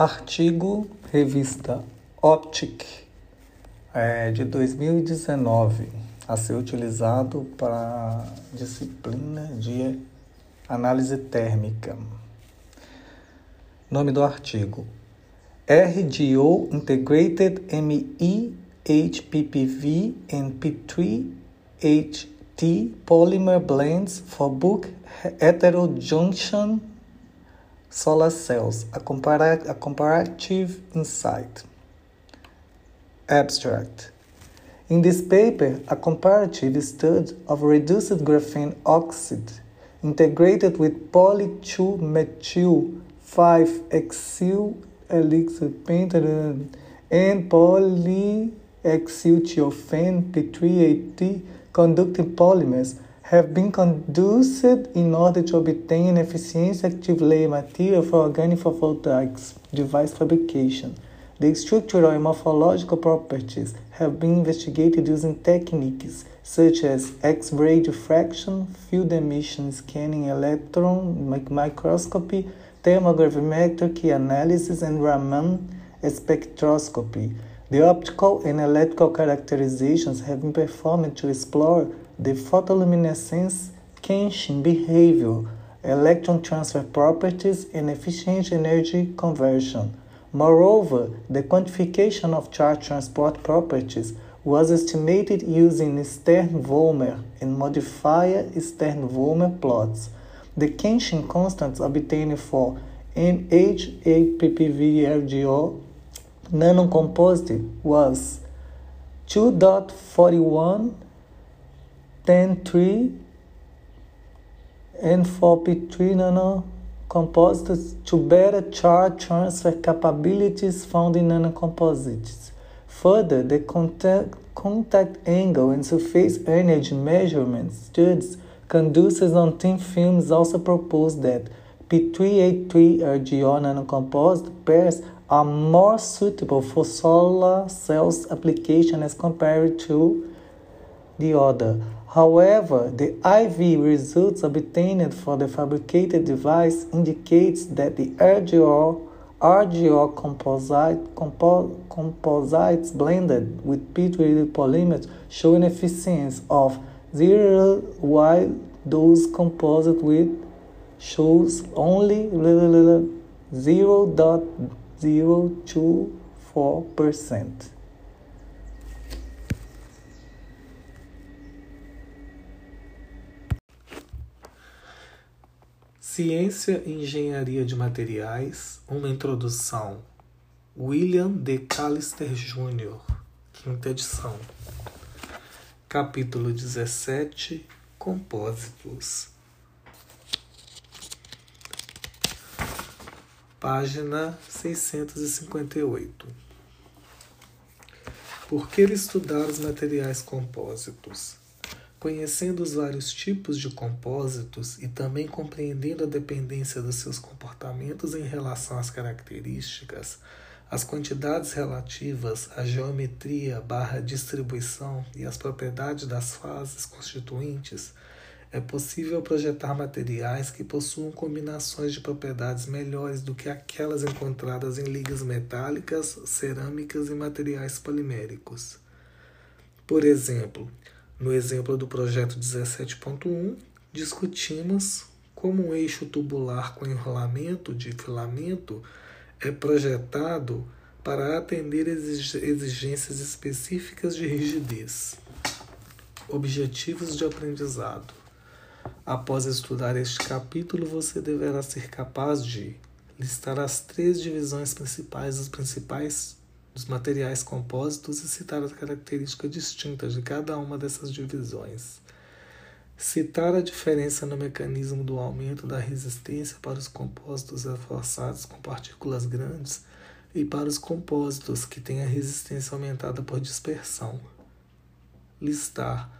Artigo Revista Optic é, de 2019 a ser utilizado para disciplina de análise térmica. Nome do artigo: RGO Integrated ME HPPV and P3HT Polymer Blends for Book Heterojunction Solar Cells, a, a Comparative Insight. Abstract. In this paper, a comparative study of reduced graphene oxide integrated with poly-2-methyl 5-exyl elixir pentane and polyexylthiophene P380 conducting polymers have been conducted in order to obtain an efficient active layer material for organic photovoltaics device fabrication. The structural and morphological properties have been investigated using techniques such as X-ray diffraction, field emission scanning, electron microscopy, thermogravimetric analysis, and Raman spectroscopy. The optical and electrical characterizations have been performed to explore the photoluminescence Kenshin behavior, electron transfer properties, and efficient energy conversion. Moreover, the quantification of charge transport properties was estimated using Stern-Volmer and modifier Stern-Volmer plots. The Kenshin constants obtained for NHAPPV-RGO nanocomposite was 2.41 10.3 and 4p3 nanocomposites to better charge transfer capabilities found in nanocomposites. Further, the contact, contact angle and surface energy measurement studies conducted on thin films also proposed that P383 RGO nanocomposite pairs are more suitable for solar cells application as compared to the other. However, the IV results obtained for the fabricated device indicates that the RGO, RGO composite, compo, composites blended with P3 polymers show an efficiency of 0 while those composite with shows only 0.024%. Ciência e Engenharia de Materiais, uma introdução. William D. Callister Jr., quinta edição. Capítulo 17 Compósitos. Página 658. Por que estudar os materiais compósitos? Conhecendo os vários tipos de compósitos e também compreendendo a dependência dos seus comportamentos em relação às características, as quantidades relativas, a geometria barra distribuição e as propriedades das fases constituintes, é possível projetar materiais que possuam combinações de propriedades melhores do que aquelas encontradas em ligas metálicas, cerâmicas e materiais poliméricos. Por exemplo, no exemplo do projeto 17.1, discutimos como um eixo tubular com enrolamento de filamento é projetado para atender exigências específicas de rigidez. Objetivos de aprendizado. Após estudar este capítulo, você deverá ser capaz de listar as três divisões principais dos principais dos materiais compósitos e citar as características distintas de cada uma dessas divisões. Citar a diferença no mecanismo do aumento da resistência para os compósitos reforçados com partículas grandes e para os compósitos que têm a resistência aumentada por dispersão. Listar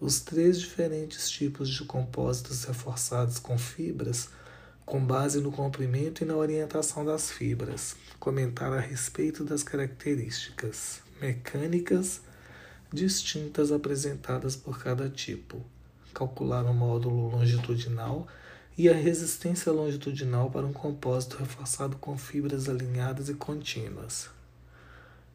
os três diferentes tipos de compósitos reforçados com fibras com base no comprimento e na orientação das fibras, comentar a respeito das características mecânicas distintas apresentadas por cada tipo, calcular o módulo longitudinal e a resistência longitudinal para um compósito reforçado com fibras alinhadas e contínuas.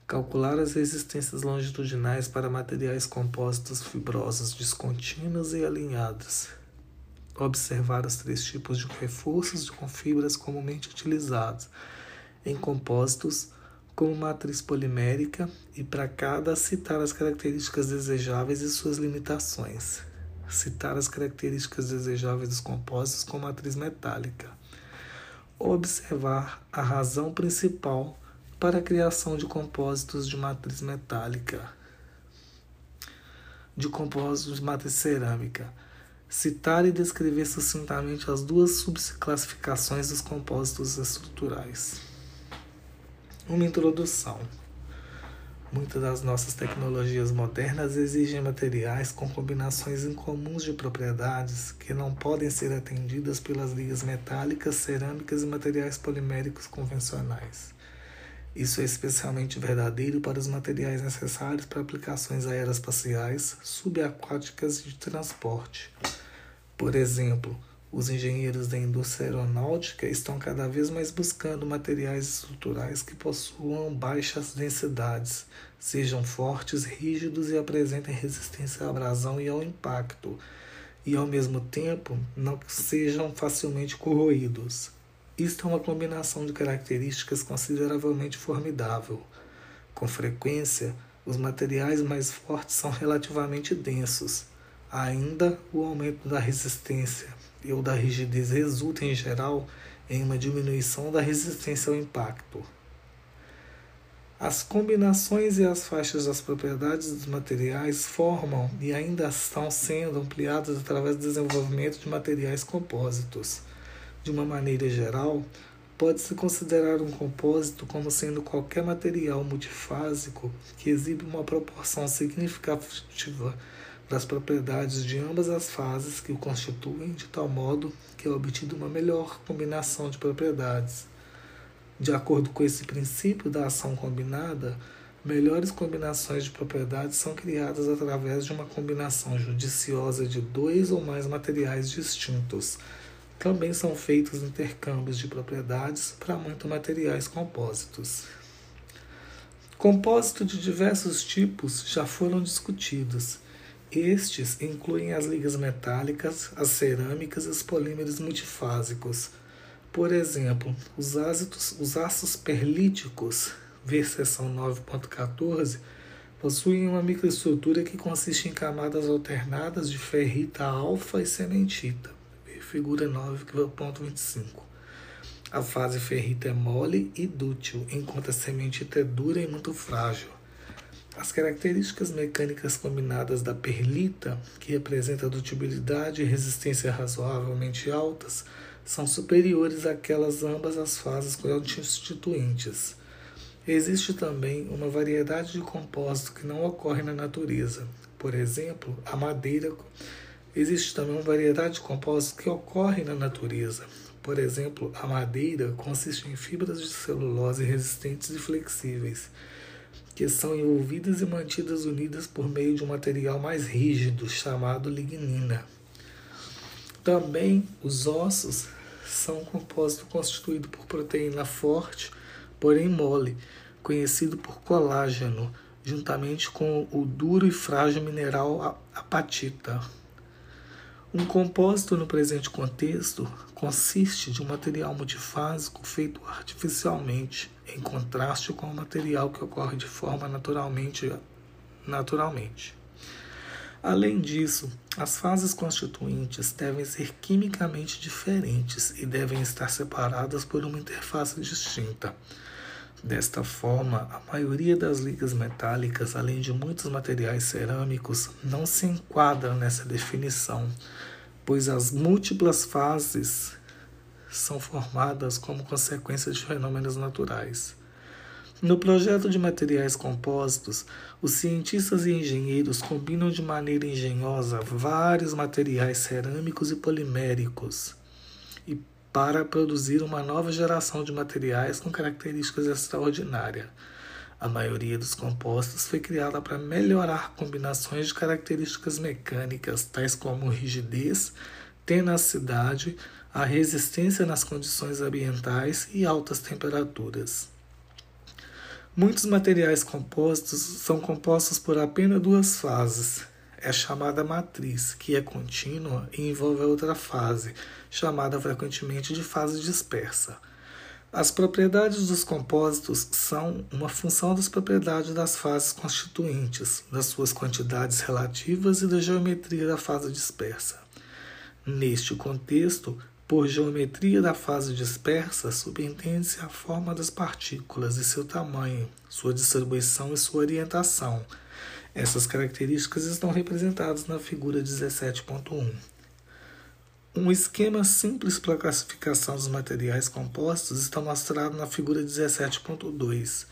Calcular as resistências longitudinais para materiais compósitos fibrosos descontínuos e alinhados. Observar os três tipos de reforços com fibras comumente utilizados em compósitos como matriz polimérica e para cada citar as características desejáveis e suas limitações. Citar as características desejáveis dos compósitos com matriz metálica. Observar a razão principal para a criação de compósitos de matriz metálica, de compósitos de matriz cerâmica. Citar e descrever sucintamente as duas subclassificações dos compósitos estruturais. Uma introdução. Muitas das nossas tecnologias modernas exigem materiais com combinações incomuns de propriedades que não podem ser atendidas pelas ligas metálicas, cerâmicas e materiais poliméricos convencionais. Isso é especialmente verdadeiro para os materiais necessários para aplicações aeroespaciais, subaquáticas e de transporte. Por exemplo, os engenheiros da indústria aeronáutica estão cada vez mais buscando materiais estruturais que possuam baixas densidades, sejam fortes, rígidos e apresentem resistência à abrasão e ao impacto, e ao mesmo tempo não sejam facilmente corroídos. Isto é uma combinação de características consideravelmente formidável. Com frequência, os materiais mais fortes são relativamente densos. Ainda, o aumento da resistência ou da rigidez resulta, em geral, em uma diminuição da resistência ao impacto. As combinações e as faixas das propriedades dos materiais formam e ainda estão sendo ampliadas através do desenvolvimento de materiais compósitos. De uma maneira geral, pode-se considerar um compósito como sendo qualquer material multifásico que exibe uma proporção significativa das propriedades de ambas as fases que o constituem, de tal modo que é obtida uma melhor combinação de propriedades. De acordo com esse princípio da ação combinada, melhores combinações de propriedades são criadas através de uma combinação judiciosa de dois ou mais materiais distintos. Também são feitos intercâmbios de propriedades para materiais compósitos. Compósitos de diversos tipos já foram discutidos estes incluem as ligas metálicas, as cerâmicas e os polímeros multifásicos. Por exemplo, os, ácidos, os aços perlíticos, ver seção 9.14, possuem uma microestrutura que consiste em camadas alternadas de ferrita alfa e cementita, ver figura 9.25. A fase ferrita é mole e dútil, enquanto a cementita é dura e muito frágil. As características mecânicas combinadas da perlita, que representa dutibilidade e resistência razoavelmente altas, são superiores àquelas ambas as fases constituintes. Existe também uma variedade de compósitos que não ocorre na natureza. Por exemplo, a madeira. Existe também uma variedade de compósitos que ocorre na natureza. Por exemplo, a madeira consiste em fibras de celulose resistentes e flexíveis que são envolvidas e mantidas unidas por meio de um material mais rígido chamado lignina. Também os ossos são um compósito constituído por proteína forte, porém mole, conhecido por colágeno, juntamente com o duro e frágil mineral apatita. Um compósito no presente contexto consiste de um material multifásico feito artificialmente, em contraste com o material que ocorre de forma naturalmente. naturalmente. Além disso, as fases constituintes devem ser quimicamente diferentes e devem estar separadas por uma interface distinta. Desta forma, a maioria das ligas metálicas, além de muitos materiais cerâmicos, não se enquadram nessa definição, pois as múltiplas fases são formadas como consequência de fenômenos naturais. No projeto de materiais compósitos, os cientistas e engenheiros combinam de maneira engenhosa vários materiais cerâmicos e poliméricos e para produzir uma nova geração de materiais com características extraordinárias. A maioria dos compostos foi criada para melhorar combinações de características mecânicas, tais como rigidez, tenacidade, a resistência nas condições ambientais e altas temperaturas. Muitos materiais compostos são compostos por apenas duas fases. É chamada matriz, que é contínua e envolve a outra fase, chamada frequentemente de fase dispersa. As propriedades dos compósitos são uma função das propriedades das fases constituintes, das suas quantidades relativas e da geometria da fase dispersa. Neste contexto, por geometria da fase dispersa, subentende-se a forma das partículas e seu tamanho, sua distribuição e sua orientação. Essas características estão representadas na figura 17.1. Um esquema simples para classificação dos materiais compostos está mostrado na figura 17.2.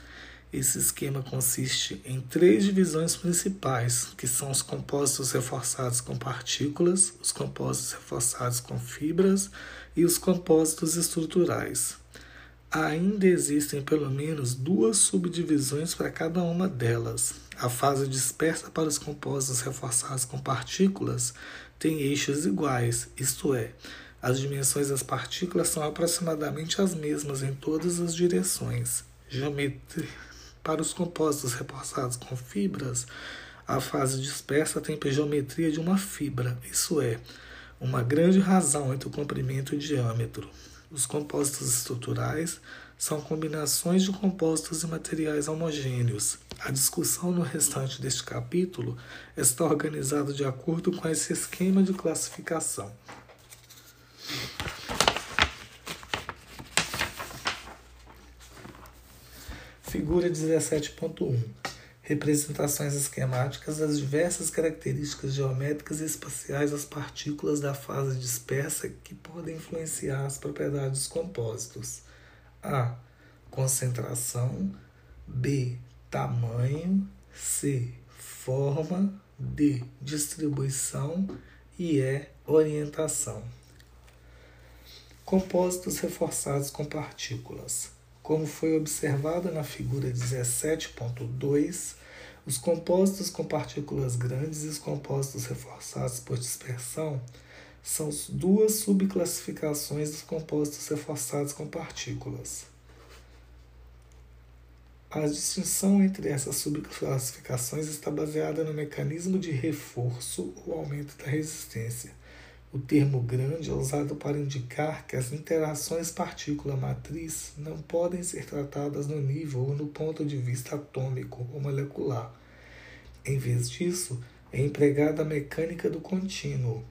Esse esquema consiste em três divisões principais, que são os compostos reforçados com partículas, os compostos reforçados com fibras e os compostos estruturais. Ainda existem pelo menos duas subdivisões para cada uma delas. A fase dispersa para os compostos reforçados com partículas tem eixos iguais, isto é, as dimensões das partículas são aproximadamente as mesmas em todas as direções. Geometria. Para os compostos reforçados com fibras, a fase dispersa tem geometria de uma fibra, isso é, uma grande razão entre o comprimento e o diâmetro. Os compostos estruturais são combinações de compostos e materiais homogêneos. A discussão no restante deste capítulo está organizada de acordo com esse esquema de classificação. Figura 17.1 Representações esquemáticas das diversas características geométricas e espaciais das partículas da fase dispersa que podem influenciar as propriedades dos compósitos. A. Concentração. B. Tamanho. C. Forma. D. Distribuição. E E. Orientação. Compósitos reforçados com partículas. Como foi observado na figura 17.2, os compósitos com partículas grandes e os compósitos reforçados por dispersão são duas subclassificações dos compostos reforçados com partículas. A distinção entre essas subclassificações está baseada no mecanismo de reforço ou aumento da resistência. O termo grande é usado para indicar que as interações partícula-matriz não podem ser tratadas no nível ou no ponto de vista atômico ou molecular. Em vez disso, é empregada a mecânica do contínuo,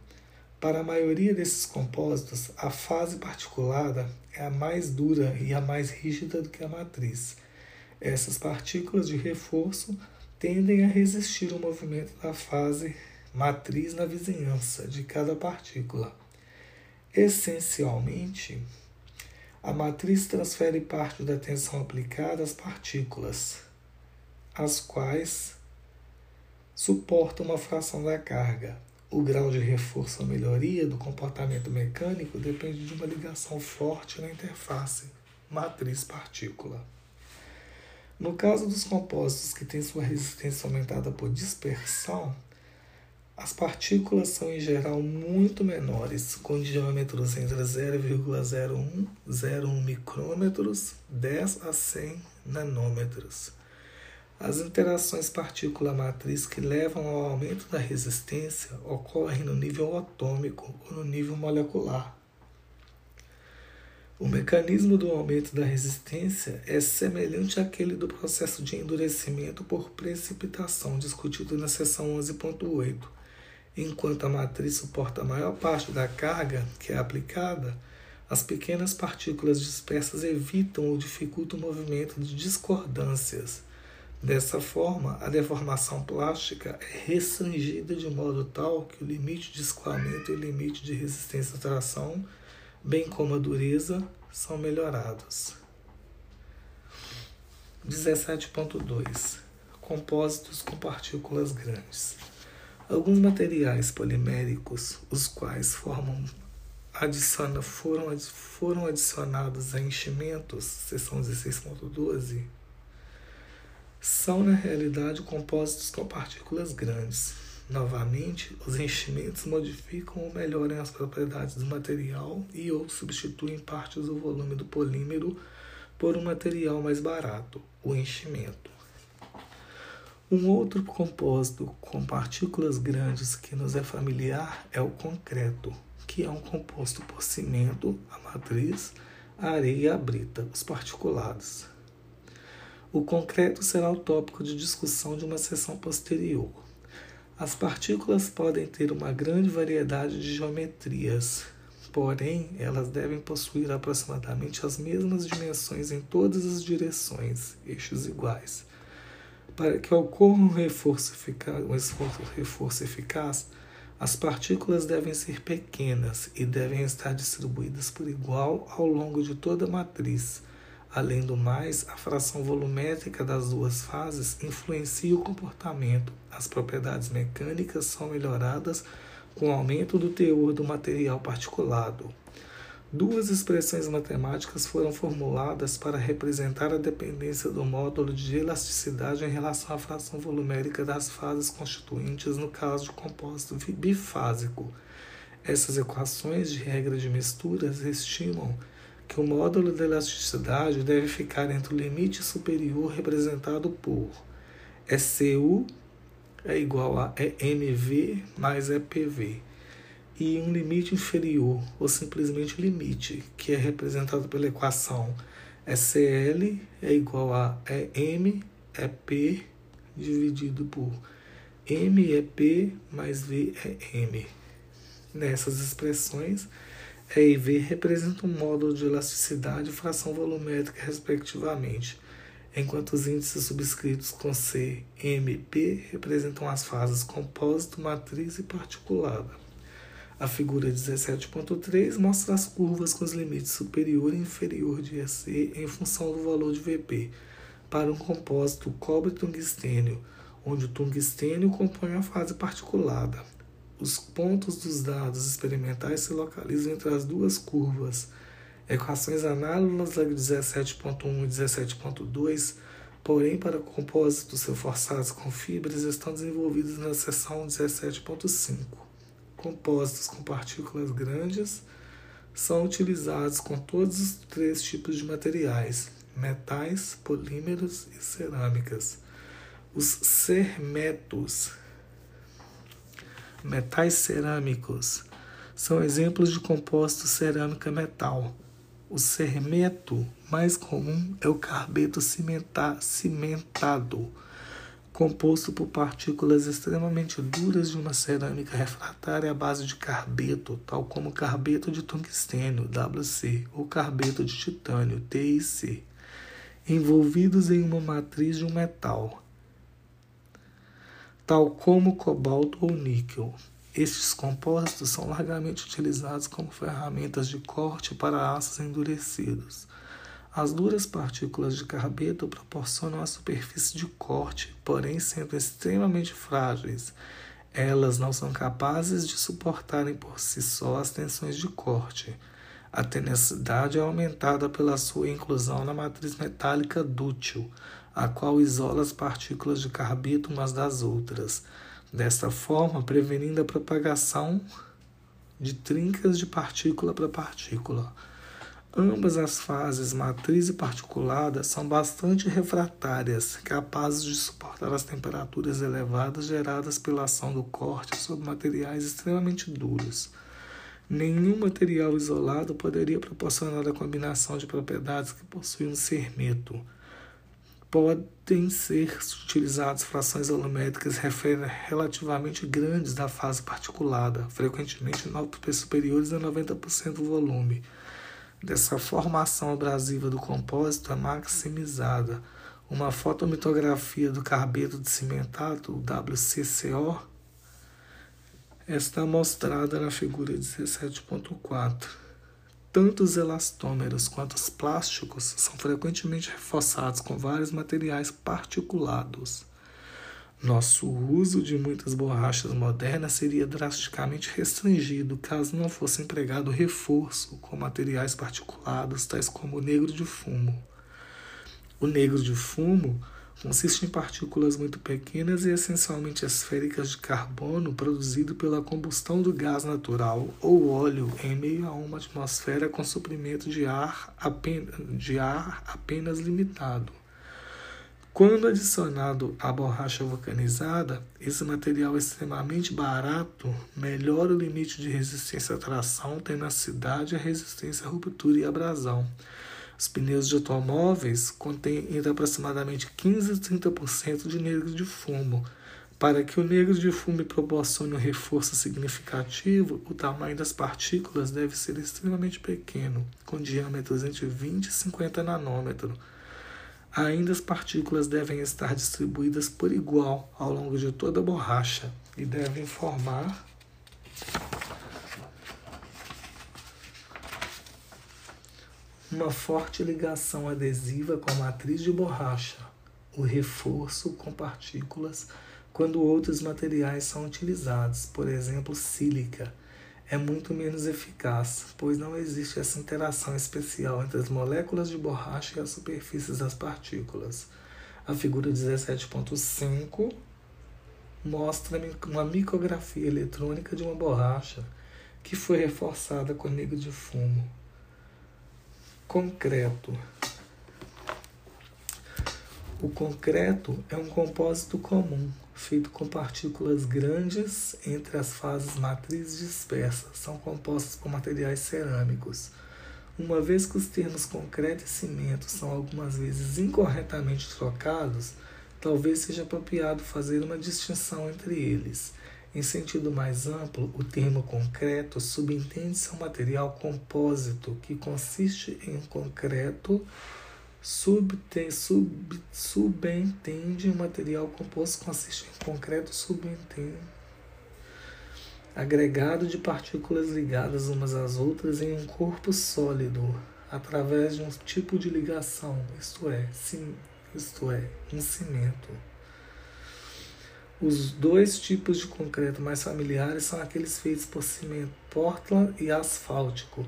para a maioria desses compósitos, a fase particulada é a mais dura e a mais rígida do que a matriz. Essas partículas de reforço tendem a resistir ao movimento da fase matriz na vizinhança de cada partícula. Essencialmente, a matriz transfere parte da tensão aplicada às partículas, as quais suportam uma fração da carga. O grau de reforço ou melhoria do comportamento mecânico depende de uma ligação forte na interface matriz-partícula. No caso dos compósitos que têm sua resistência aumentada por dispersão, as partículas são em geral muito menores, com diâmetros entre 0,01 0,1 micrômetros 10 a 100 nanômetros. As interações partícula-matriz que levam ao aumento da resistência ocorrem no nível atômico ou no nível molecular. O mecanismo do aumento da resistência é semelhante àquele do processo de endurecimento por precipitação discutido na seção 11.8. Enquanto a matriz suporta a maior parte da carga que é aplicada, as pequenas partículas dispersas evitam ou dificultam o movimento de discordâncias Dessa forma, a deformação plástica é restringida de modo tal que o limite de escoamento e o limite de resistência à tração, bem como a dureza, são melhorados. 17.2 Compósitos com partículas grandes. Alguns materiais poliméricos, os quais formam adiciona, foram, foram adicionados a enchimentos, seção 16.12, são na realidade compósitos com partículas grandes. Novamente, os enchimentos modificam ou melhoram as propriedades do material e ou substituem partes do volume do polímero por um material mais barato, o enchimento. Um outro compósito com partículas grandes que nos é familiar é o concreto, que é um composto por cimento, a matriz, a areia e a brita, os particulados. O concreto será o tópico de discussão de uma sessão posterior. As partículas podem ter uma grande variedade de geometrias, porém, elas devem possuir aproximadamente as mesmas dimensões em todas as direções, eixos iguais. Para que ocorra um reforço eficaz, um esforço, reforço eficaz as partículas devem ser pequenas e devem estar distribuídas por igual ao longo de toda a matriz Além do mais, a fração volumétrica das duas fases influencia o comportamento. As propriedades mecânicas são melhoradas com o aumento do teor do material particulado. Duas expressões matemáticas foram formuladas para representar a dependência do módulo de elasticidade em relação à fração volumérica das fases constituintes no caso de compósito bifásico. Essas equações de regra de misturas estimam que o módulo de elasticidade deve ficar entre o limite superior representado por ECU é igual a EMV mais EPV e um limite inferior, ou simplesmente limite, que é representado pela equação ECL é igual a EM EP dividido por MEP mais VEM. Nessas expressões, e e V representam um módulo de elasticidade e fração volumétrica, respectivamente, enquanto os índices subscritos com C, M e P representam as fases compósito, matriz e particulada. A figura 17.3 mostra as curvas com os limites superior e inferior de EC em função do valor de VP para um compósito cobre-tungstênio, onde o tungstênio compõe a fase particulada. Os pontos dos dados experimentais se localizam entre as duas curvas. Equações análogas da 17.1 e 17.2, porém para compósitos reforçados com fibras, estão desenvolvidas na seção 17.5. Compósitos com partículas grandes são utilizados com todos os três tipos de materiais: metais, polímeros e cerâmicas. Os sermetos Metais cerâmicos são exemplos de composto cerâmica-metal. O cermeto mais comum é o carbeto cimentado, composto por partículas extremamente duras de uma cerâmica refratária à base de carbeto, tal como carbeto de tungstênio, WC, ou carbeto de titânio, TIC, envolvidos em uma matriz de um metal tal como cobalto ou níquel. Estes compostos são largamente utilizados como ferramentas de corte para aços endurecidos. As duras partículas de carbeto proporcionam a superfície de corte, porém sendo extremamente frágeis. Elas não são capazes de suportarem por si só as tensões de corte. A tenacidade é aumentada pela sua inclusão na matriz metálica dútil, a qual isola as partículas de carbeto umas das outras, desta forma prevenindo a propagação de trincas de partícula para partícula. Ambas as fases, matriz e particulada, são bastante refratárias, capazes de suportar as temperaturas elevadas geradas pela ação do corte sobre materiais extremamente duros. Nenhum material isolado poderia proporcionar a combinação de propriedades que possui um sermeto podem ser utilizadas frações volumétricas relativamente grandes da fase particulada, frequentemente superiores a 90% do volume. Dessa formação abrasiva do compósito é maximizada. Uma fotomitografia do carbeto de cimentado, WCCO, está mostrada na figura 17.4. Tanto os elastômeros quanto os plásticos são frequentemente reforçados com vários materiais particulados. Nosso uso de muitas borrachas modernas seria drasticamente restringido caso não fosse empregado reforço com materiais particulados, tais como o negro de fumo. O negro de fumo Consiste em partículas muito pequenas e essencialmente esféricas de carbono produzido pela combustão do gás natural ou óleo em meio a uma atmosfera com suprimento de ar apenas, de ar apenas limitado. Quando adicionado à borracha vulcanizada, esse material é extremamente barato melhora o limite de resistência à tração, tenacidade, resistência à ruptura e abrasão. Os pneus de automóveis contêm entre aproximadamente 15 e 30% de negro de fumo. Para que o negro de fumo proporcione um reforço significativo, o tamanho das partículas deve ser extremamente pequeno, com diâmetros entre 20 e 50 nanômetros. Ainda as partículas devem estar distribuídas por igual ao longo de toda a borracha e devem formar uma forte ligação adesiva com a matriz de borracha, o reforço com partículas quando outros materiais são utilizados, por exemplo, sílica, é muito menos eficaz, pois não existe essa interação especial entre as moléculas de borracha e as superfícies das partículas. A figura 17.5 mostra uma micrografia eletrônica de uma borracha que foi reforçada com negro de fumo concreto. O concreto é um compósito comum, feito com partículas grandes entre as fases matriz dispersas. São compostos por materiais cerâmicos. Uma vez que os termos concreto e cimento são algumas vezes incorretamente trocados, talvez seja apropriado fazer uma distinção entre eles. Em sentido mais amplo, o termo concreto subentende-se um material compósito que consiste em concreto, subte, sub, subentende um material composto consiste em concreto subentende agregado de partículas ligadas umas às outras em um corpo sólido através de um tipo de ligação, isto é, sim, isto é, um cimento. Os dois tipos de concreto mais familiares são aqueles feitos por cimento Portland e asfáltico,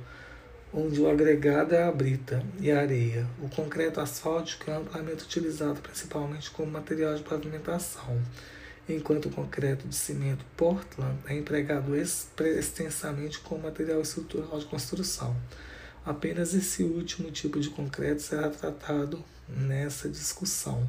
onde o agregado é a brita e a areia. O concreto asfáltico é amplamente utilizado principalmente como material de pavimentação, enquanto o concreto de cimento Portland é empregado extensamente como material estrutural de construção. Apenas esse último tipo de concreto será tratado nessa discussão.